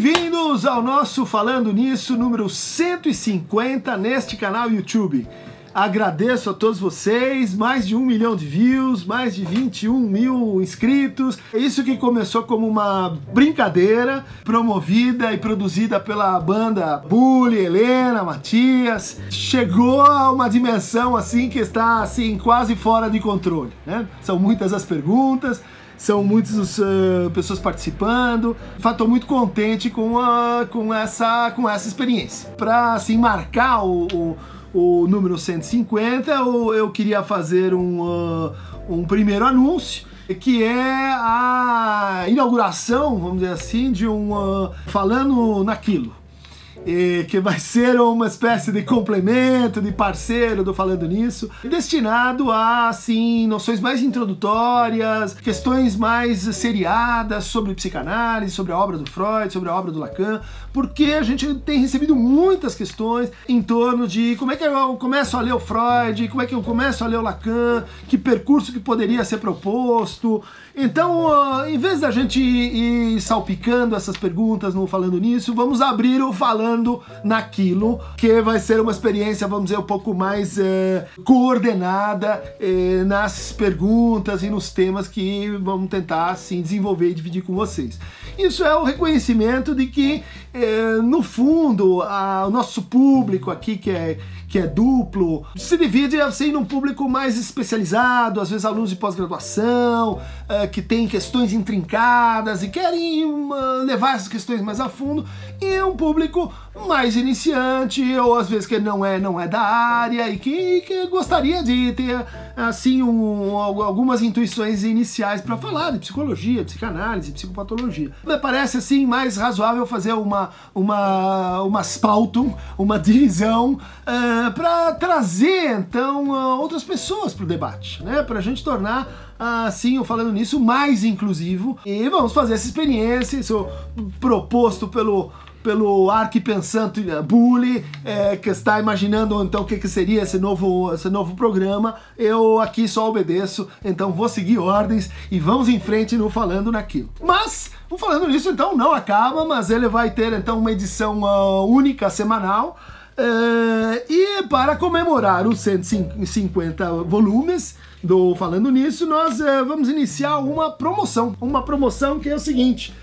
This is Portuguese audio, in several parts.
Bem-vindos ao nosso Falando Nisso número 150 neste canal YouTube. Agradeço a todos vocês, mais de um milhão de views, mais de 21 mil inscritos. Isso que começou como uma brincadeira, promovida e produzida pela banda Bully, Helena, Matias, chegou a uma dimensão assim que está assim quase fora de controle. Né? São muitas as perguntas, são muitas uh, pessoas participando. Estou muito contente com, a, com, essa, com essa experiência. Para assim, marcar o, o o número 150, eu, eu queria fazer um, uh, um primeiro anúncio que é a inauguração, vamos dizer assim, de um uh, falando naquilo que vai ser uma espécie de complemento, de parceiro do Falando Nisso, destinado a, assim, noções mais introdutórias, questões mais seriadas sobre psicanálise, sobre a obra do Freud, sobre a obra do Lacan, porque a gente tem recebido muitas questões em torno de como é que eu começo a ler o Freud, como é que eu começo a ler o Lacan, que percurso que poderia ser proposto. Então, em vez da gente ir, salpicando essas perguntas no Falando Nisso, vamos abrir o Falando naquilo, que vai ser uma experiência, vamos dizer, um pouco mais é, coordenada é, nas perguntas e nos temas que vamos tentar assim desenvolver e dividir com vocês. Isso é o reconhecimento de que, é, no fundo, a, o nosso público aqui, que é, que é duplo, se divide assim num público mais especializado, às vezes alunos de pós-graduação, que tem questões intrincadas e querem uh, levar essas questões mais a fundo, e um público mais iniciante, ou às vezes que não é, não é da área e que, que gostaria de ter assim um, algumas intuições iniciais para falar de psicologia, psicanálise, psicopatologia. Me parece assim mais razoável fazer uma uma uma spautum, uma divisão uh, eh, para trazer então uh, outras pessoas para o debate, né? Para a gente tornar assim, eu falando nisso, mais inclusivo. E vamos fazer essa experiência, isso proposto pelo pelo arquipensante Bully, é, que está imaginando então o que, que seria esse novo, esse novo programa. Eu aqui só obedeço, então vou seguir ordens e vamos em frente no Falando Naquilo. Mas, falando nisso, então não acaba, mas ele vai ter então uma edição uh, única semanal. Uh, e para comemorar os 150 volumes do Falando Nisso, nós uh, vamos iniciar uma promoção. Uma promoção que é o seguinte: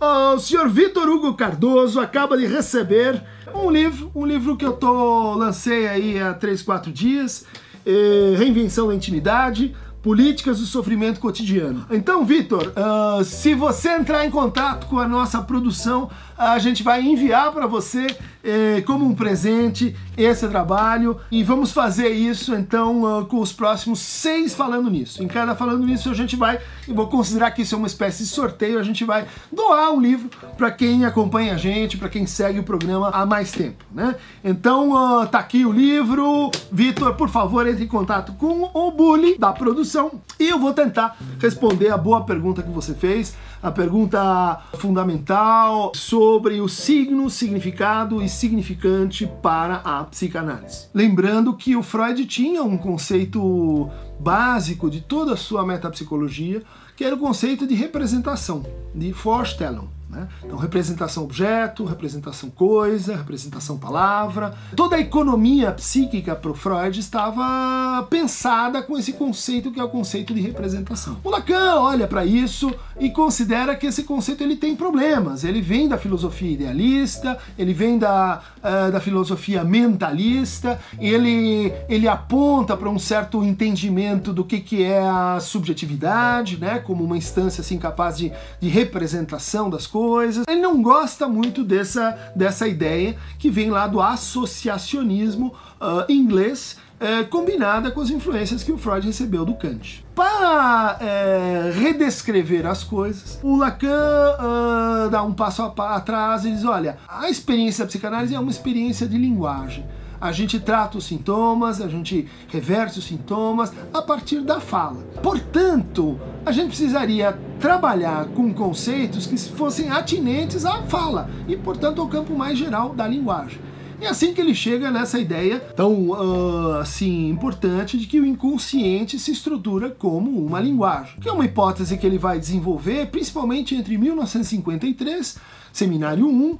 o senhor Vitor Hugo Cardoso acaba de receber um livro, um livro que eu tô lancei aí há 3, 4 dias, é, Reinvenção da Intimidade, Políticas do Sofrimento Cotidiano. Então, Vitor, uh, se você entrar em contato com a nossa produção, a gente vai enviar para você eh, como um presente esse trabalho e vamos fazer isso então uh, com os próximos seis falando nisso. Em cada falando nisso a gente vai, e vou considerar que isso é uma espécie de sorteio, a gente vai doar um livro para quem acompanha a gente, para quem segue o programa há mais tempo, né? Então uh, tá aqui o livro, Vitor, por favor entre em contato com o Bully da produção e eu vou tentar responder a boa pergunta que você fez, a pergunta fundamental sobre o signo, significado e significante para a psicanálise. Lembrando que o Freud tinha um conceito básico de toda a sua metapsicologia, que era o conceito de representação, de Vorstellung. Né? Então, representação objeto, representação coisa, representação palavra. Toda a economia psíquica para o Freud estava pensada com esse conceito que é o conceito de representação. O Lacan olha para isso e considera que esse conceito ele tem problemas. Ele vem da filosofia idealista, ele vem da, uh, da filosofia mentalista, ele, ele aponta para um certo entendimento do que, que é a subjetividade, né? como uma instância assim, capaz de, de representação das coisas coisas. Ele não gosta muito dessa, dessa ideia que vem lá do associacionismo uh, inglês, uh, combinada com as influências que o Freud recebeu do Kant. Para uh, redescrever as coisas, o Lacan uh, dá um passo atrás e diz: olha, a experiência da psicanálise é uma experiência de linguagem a gente trata os sintomas, a gente reverte os sintomas a partir da fala. Portanto, a gente precisaria trabalhar com conceitos que fossem atinentes à fala e, portanto, ao campo mais geral da linguagem. E assim que ele chega nessa ideia tão uh, assim importante de que o inconsciente se estrutura como uma linguagem, que é uma hipótese que ele vai desenvolver principalmente entre 1953, seminário 1, uh,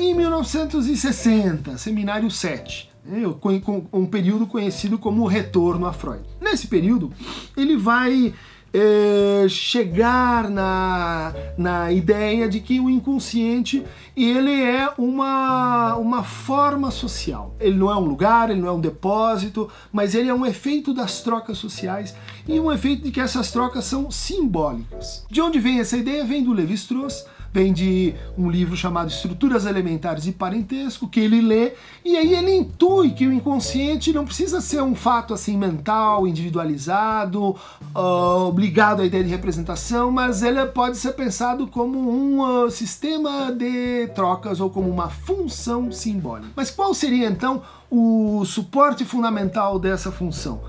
e 1960, seminário 7 né, um período conhecido como retorno a Freud. Nesse período, ele vai é, chegar na, na ideia de que o inconsciente ele é uma, uma forma social. Ele não é um lugar, ele não é um depósito, mas ele é um efeito das trocas sociais e um efeito de que essas trocas são simbólicas. De onde vem essa ideia? Vem do Levi-Strauss, vem de um livro chamado Estruturas Elementares e Parentesco, que ele lê, e aí ele intui que o inconsciente não precisa ser um fato assim mental, individualizado, uh, à ideia de representação, mas ele pode ser pensado como um uh, sistema de trocas ou como uma função simbólica. Mas qual seria então o suporte fundamental dessa função?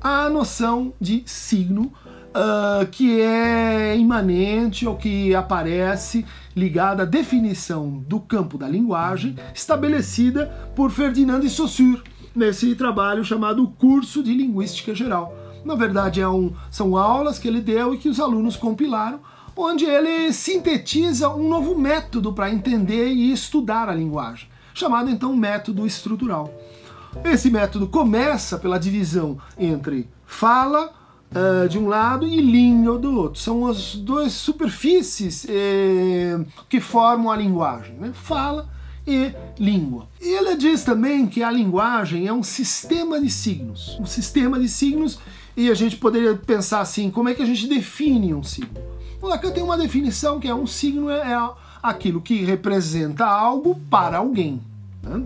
A noção de signo uh, que é imanente ou que aparece ligada à definição do campo da linguagem estabelecida por Ferdinand de Saussure nesse trabalho chamado Curso de Linguística Geral. Na verdade, é um, são aulas que ele deu e que os alunos compilaram, onde ele sintetiza um novo método para entender e estudar a linguagem, chamado então método estrutural. Esse método começa pela divisão entre fala, uh, de um lado e língua do outro. São as duas superfícies eh, que formam a linguagem, né? fala e língua. Ele diz também que a linguagem é um sistema de signos. Um sistema de signos, e a gente poderia pensar assim, como é que a gente define um signo? O Lacan tem uma definição que é um signo é, é aquilo que representa algo para alguém. Né?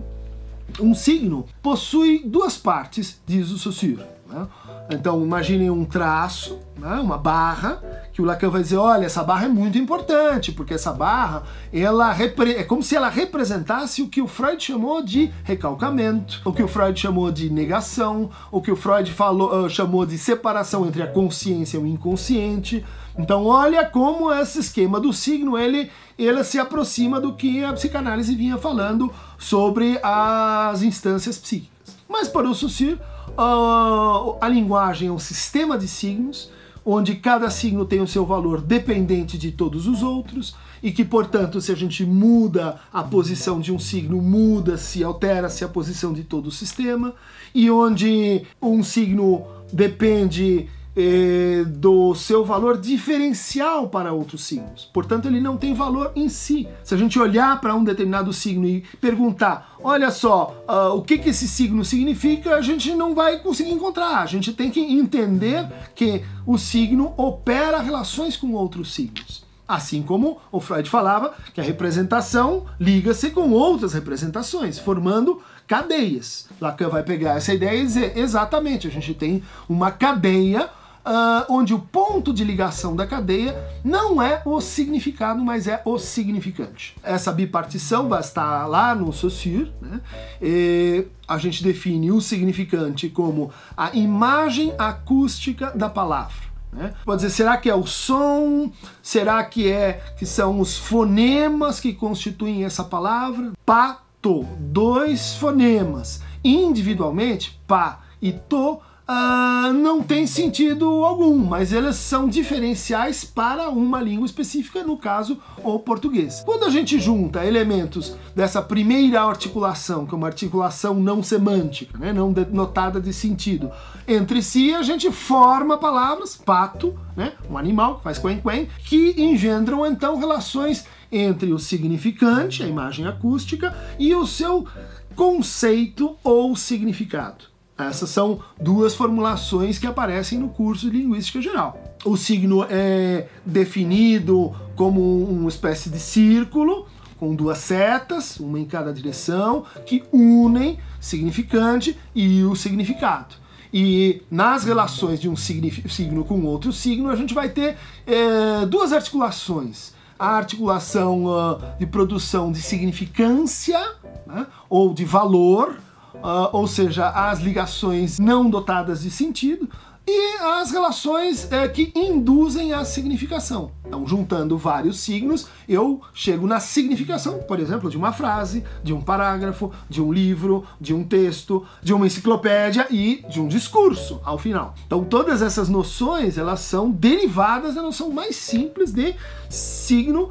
Um signo possui duas partes, diz o Saussure. Né? Então imaginem um traço, né, uma barra, que o Lacan vai dizer, olha, essa barra é muito importante, porque essa barra ela é como se ela representasse o que o Freud chamou de recalcamento, o que o Freud chamou de negação, o que o Freud falou, uh, chamou de separação entre a consciência e o inconsciente. Então olha como esse esquema do signo ele, ele se aproxima do que a psicanálise vinha falando sobre as instâncias psíquicas. Mas para o Saussure, Uh, a linguagem é um sistema de signos, onde cada signo tem o seu valor dependente de todos os outros, e que, portanto, se a gente muda a posição de um signo, muda-se, altera-se a posição de todo o sistema, e onde um signo depende eh, do seu valor diferencial para outros signos. Portanto, ele não tem valor em si. Se a gente olhar para um determinado signo e perguntar, olha só, uh, o que, que esse signo significa, a gente não vai conseguir encontrar. A gente tem que entender que o signo opera relações com outros signos. Assim como o Freud falava que a representação liga-se com outras representações, formando cadeias. Lacan vai pegar essa ideia e dizer exatamente, a gente tem uma cadeia uh, onde o ponto de ligação da cadeia não é o significado, mas é o significante. Essa bipartição vai estar lá no Saussure, né? E a gente define o significante como a imagem acústica da palavra. Né? Pode dizer, será que é o som? Será que é que são os fonemas que constituem essa palavra? Pato, dois fonemas. Individualmente, pá e to uh, não tem sentido algum, mas elas são diferenciais para uma língua específica, no caso, o português. Quando a gente junta elementos dessa primeira articulação, que é uma articulação não semântica, né, não denotada de sentido, entre si, a gente forma palavras, pato, né, um animal que faz quen-quen, que engendram então relações entre o significante, a imagem acústica, e o seu conceito ou significado. Essas são duas formulações que aparecem no curso de Linguística Geral. O signo é definido como uma espécie de círculo com duas setas, uma em cada direção, que unem significante e o significado. E nas relações de um signo com outro signo, a gente vai ter é, duas articulações. A articulação uh, de produção de significância, né, ou de valor, uh, ou seja, as ligações não dotadas de sentido, e as relações uh, que induzem a significação. Então, juntando vários signos, eu chego na significação, por exemplo, de uma frase, de um parágrafo, de um livro, de um texto, de uma enciclopédia e de um discurso ao final. Então, todas essas noções, elas são derivadas da noção mais simples de signo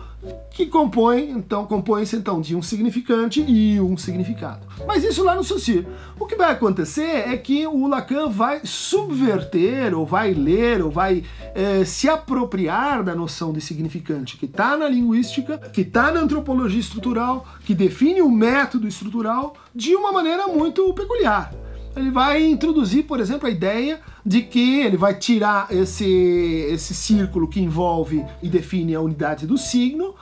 que compõe, então, compõe-se então de um significante e um significado. Mas isso lá no Saussure. O que vai acontecer é que o Lacan vai subverter, ou vai ler, ou vai é, se apropriar da noção de significante que está na linguística, que está na antropologia estrutural, que define o método estrutural de uma maneira muito peculiar ele vai introduzir, por exemplo, a ideia de que ele vai tirar esse, esse círculo que envolve e define a unidade do signo, uh,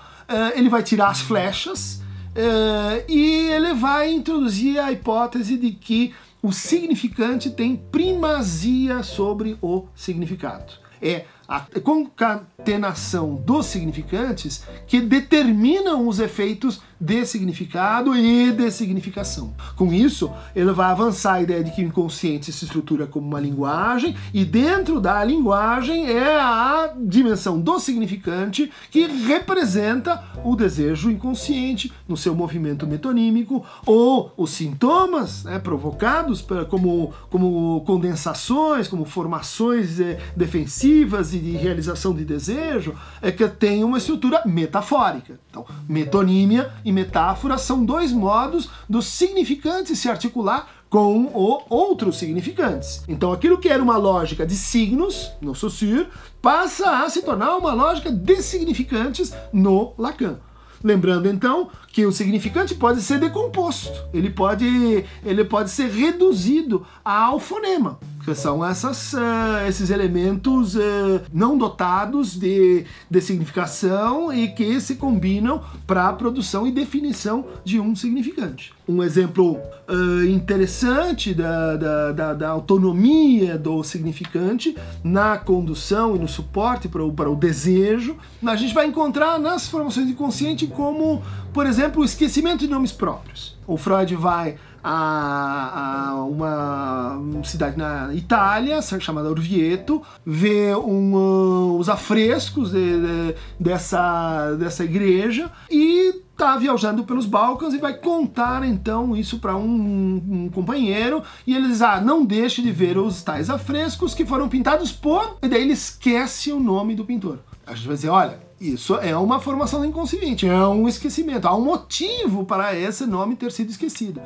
ele vai tirar as flechas uh, e ele vai introduzir a hipótese de que o significante tem primazia sobre o significado. É a concatenação dos significantes que determinam os efeitos de significado e de significação. Com isso, ele vai avançar a ideia de que o inconsciente se estrutura como uma linguagem e dentro da linguagem é a dimensão do significante que representa o desejo inconsciente no seu movimento metonímico ou os sintomas né, provocados como, como condensações, como formações eh, defensivas e de realização de desejo, é que tem uma estrutura metafórica. Então, metonímia e metáfora são dois modos dos significantes se articular com o outros significantes. Então aquilo que era uma lógica de signos no Saussure passa a se tornar uma lógica de significantes no Lacan. Lembrando então que o significante pode ser decomposto, ele pode, ele pode ser reduzido ao fonema que são essas, uh, esses elementos uh, não dotados de, de significação e que se combinam para a produção e definição de um significante. Um exemplo uh, interessante da, da, da, da, autonomia do significante na condução e no suporte para o, desejo, a gente vai encontrar nas formações inconscientes como, por exemplo, o esquecimento de nomes próprios. O Freud vai a, a uma cidade na Itália chamada Orvieto, vê um, uh, os afrescos de, de, dessa, dessa igreja e tá viajando pelos Balcãs e vai contar então isso para um, um, companheiro e ele diz: Ah, não deixe de ver os tais afrescos que foram pintados por. E daí ele esquece o nome do pintor. A gente vai dizer: Olha, isso é uma formação inconsciente, é um esquecimento. Há um motivo para esse nome ter sido esquecido.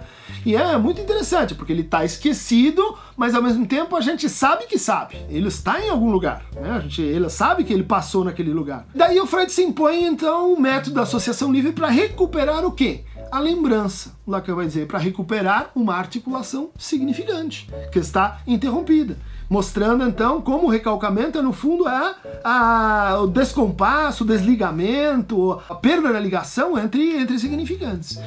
E é muito interessante, porque ele está esquecido, mas ao mesmo tempo a gente sabe que sabe. Ele está em algum lugar. Né? A gente, ele sabe que ele passou naquele lugar. Daí o Freud se impõe, então, o método da associação livre para recuperar o quê? A lembrança. Lacan vai dizer para recuperar uma articulação significante, que está interrompida mostrando então como o recalcamento é no fundo é a, o descompasso, o desligamento, a perda da ligação entre, entre significantes.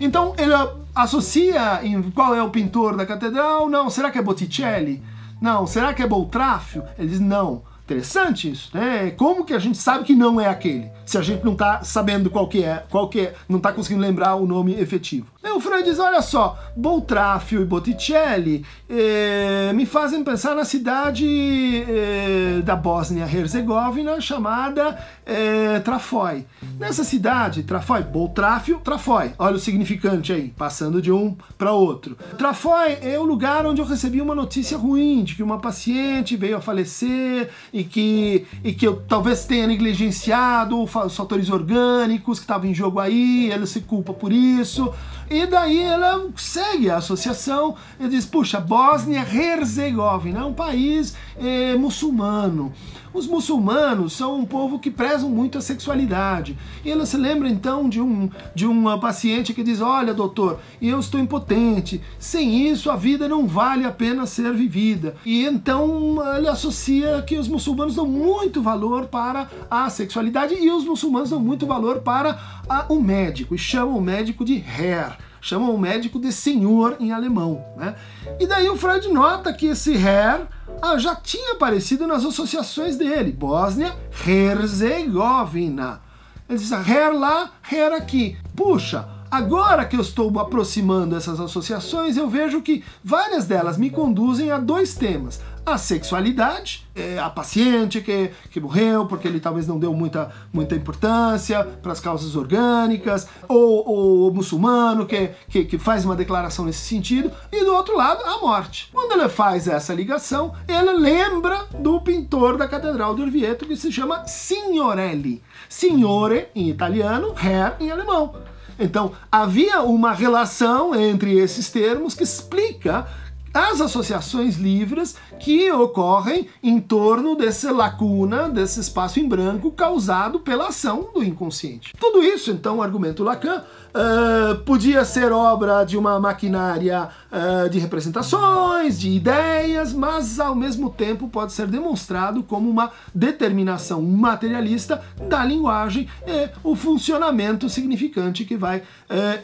Então ele associa em qual é o pintor da catedral? Não, será que é Botticelli? Não, será que é Boltráfio? Ele diz não Interessante isso, né? Como que a gente sabe que não é aquele? Se a gente não está sabendo qual que é, qual que é, não está conseguindo lembrar o nome efetivo. E o Freud diz, olha só, Boltráfio e Botticelli eh, me fazem pensar na cidade eh, da Bósnia-Herzegovina chamada eh, Trafoi. Nessa cidade, Trafoi, Boltráfio, Trafoi. Olha o significante aí, passando de um para outro. Trafoi é o lugar onde eu recebi uma notícia ruim de que uma paciente veio a falecer e que, e que eu talvez tenha negligenciado os fatores orgânicos que estavam em jogo aí, ela se culpa por isso. E daí ela segue a associação e diz: puxa, Bósnia-Herzegovina é um país é, muçulmano. Os muçulmanos são um povo que prezam muito a sexualidade. E ela se lembra então de um de uma paciente que diz: Olha, doutor, eu estou impotente. Sem isso, a vida não vale a pena ser vivida. E então ele associa que os muçulmanos dão muito valor para a sexualidade e os muçulmanos dão muito valor para a, o médico e chamam o médico de Herr chamam o médico de senhor em alemão. Né? E daí o Freud nota que esse Herr ah, já tinha aparecido nas associações dele, Bósnia-Herzegovina. Ele diz, Herr lá, Herr aqui. Puxa, Agora que eu estou aproximando essas associações, eu vejo que várias delas me conduzem a dois temas: a sexualidade, é, a paciente que, que morreu porque ele talvez não deu muita, muita importância para as causas orgânicas, ou, ou o muçulmano que, que, que faz uma declaração nesse sentido, e do outro lado, a morte. Quando ele faz essa ligação, ele lembra do pintor da Catedral de Orvieto que se chama Signorelli. Signore em italiano, Herr em alemão. Então, havia uma relação entre esses termos que explica as associações livres que ocorrem em torno dessa lacuna, desse espaço em branco causado pela ação do inconsciente. Tudo isso, então, argumento Lacan, uh, podia ser obra de uma maquinária uh, de representações, de ideias, mas ao mesmo tempo pode ser demonstrado como uma determinação materialista da linguagem e o funcionamento significante que vai uh,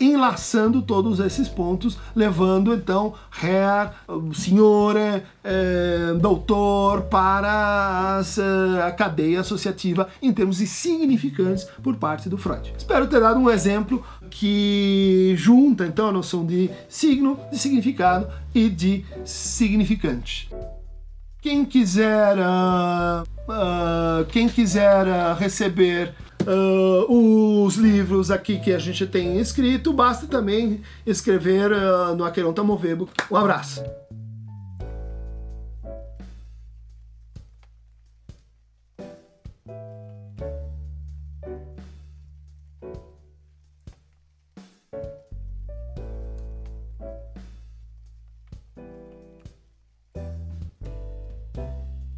enlaçando todos esses pontos, levando então Herr, Signore, doutor para as, a cadeia associativa em termos de significantes por parte do Freud. Espero ter dado um exemplo que junta então a noção de signo, de significado e de significante. Quem quiser, uh, uh, quem quiser uh, receber os livros aqui que a gente tem escrito, basta também escrever no Aqueronta Movebo. Um abraço.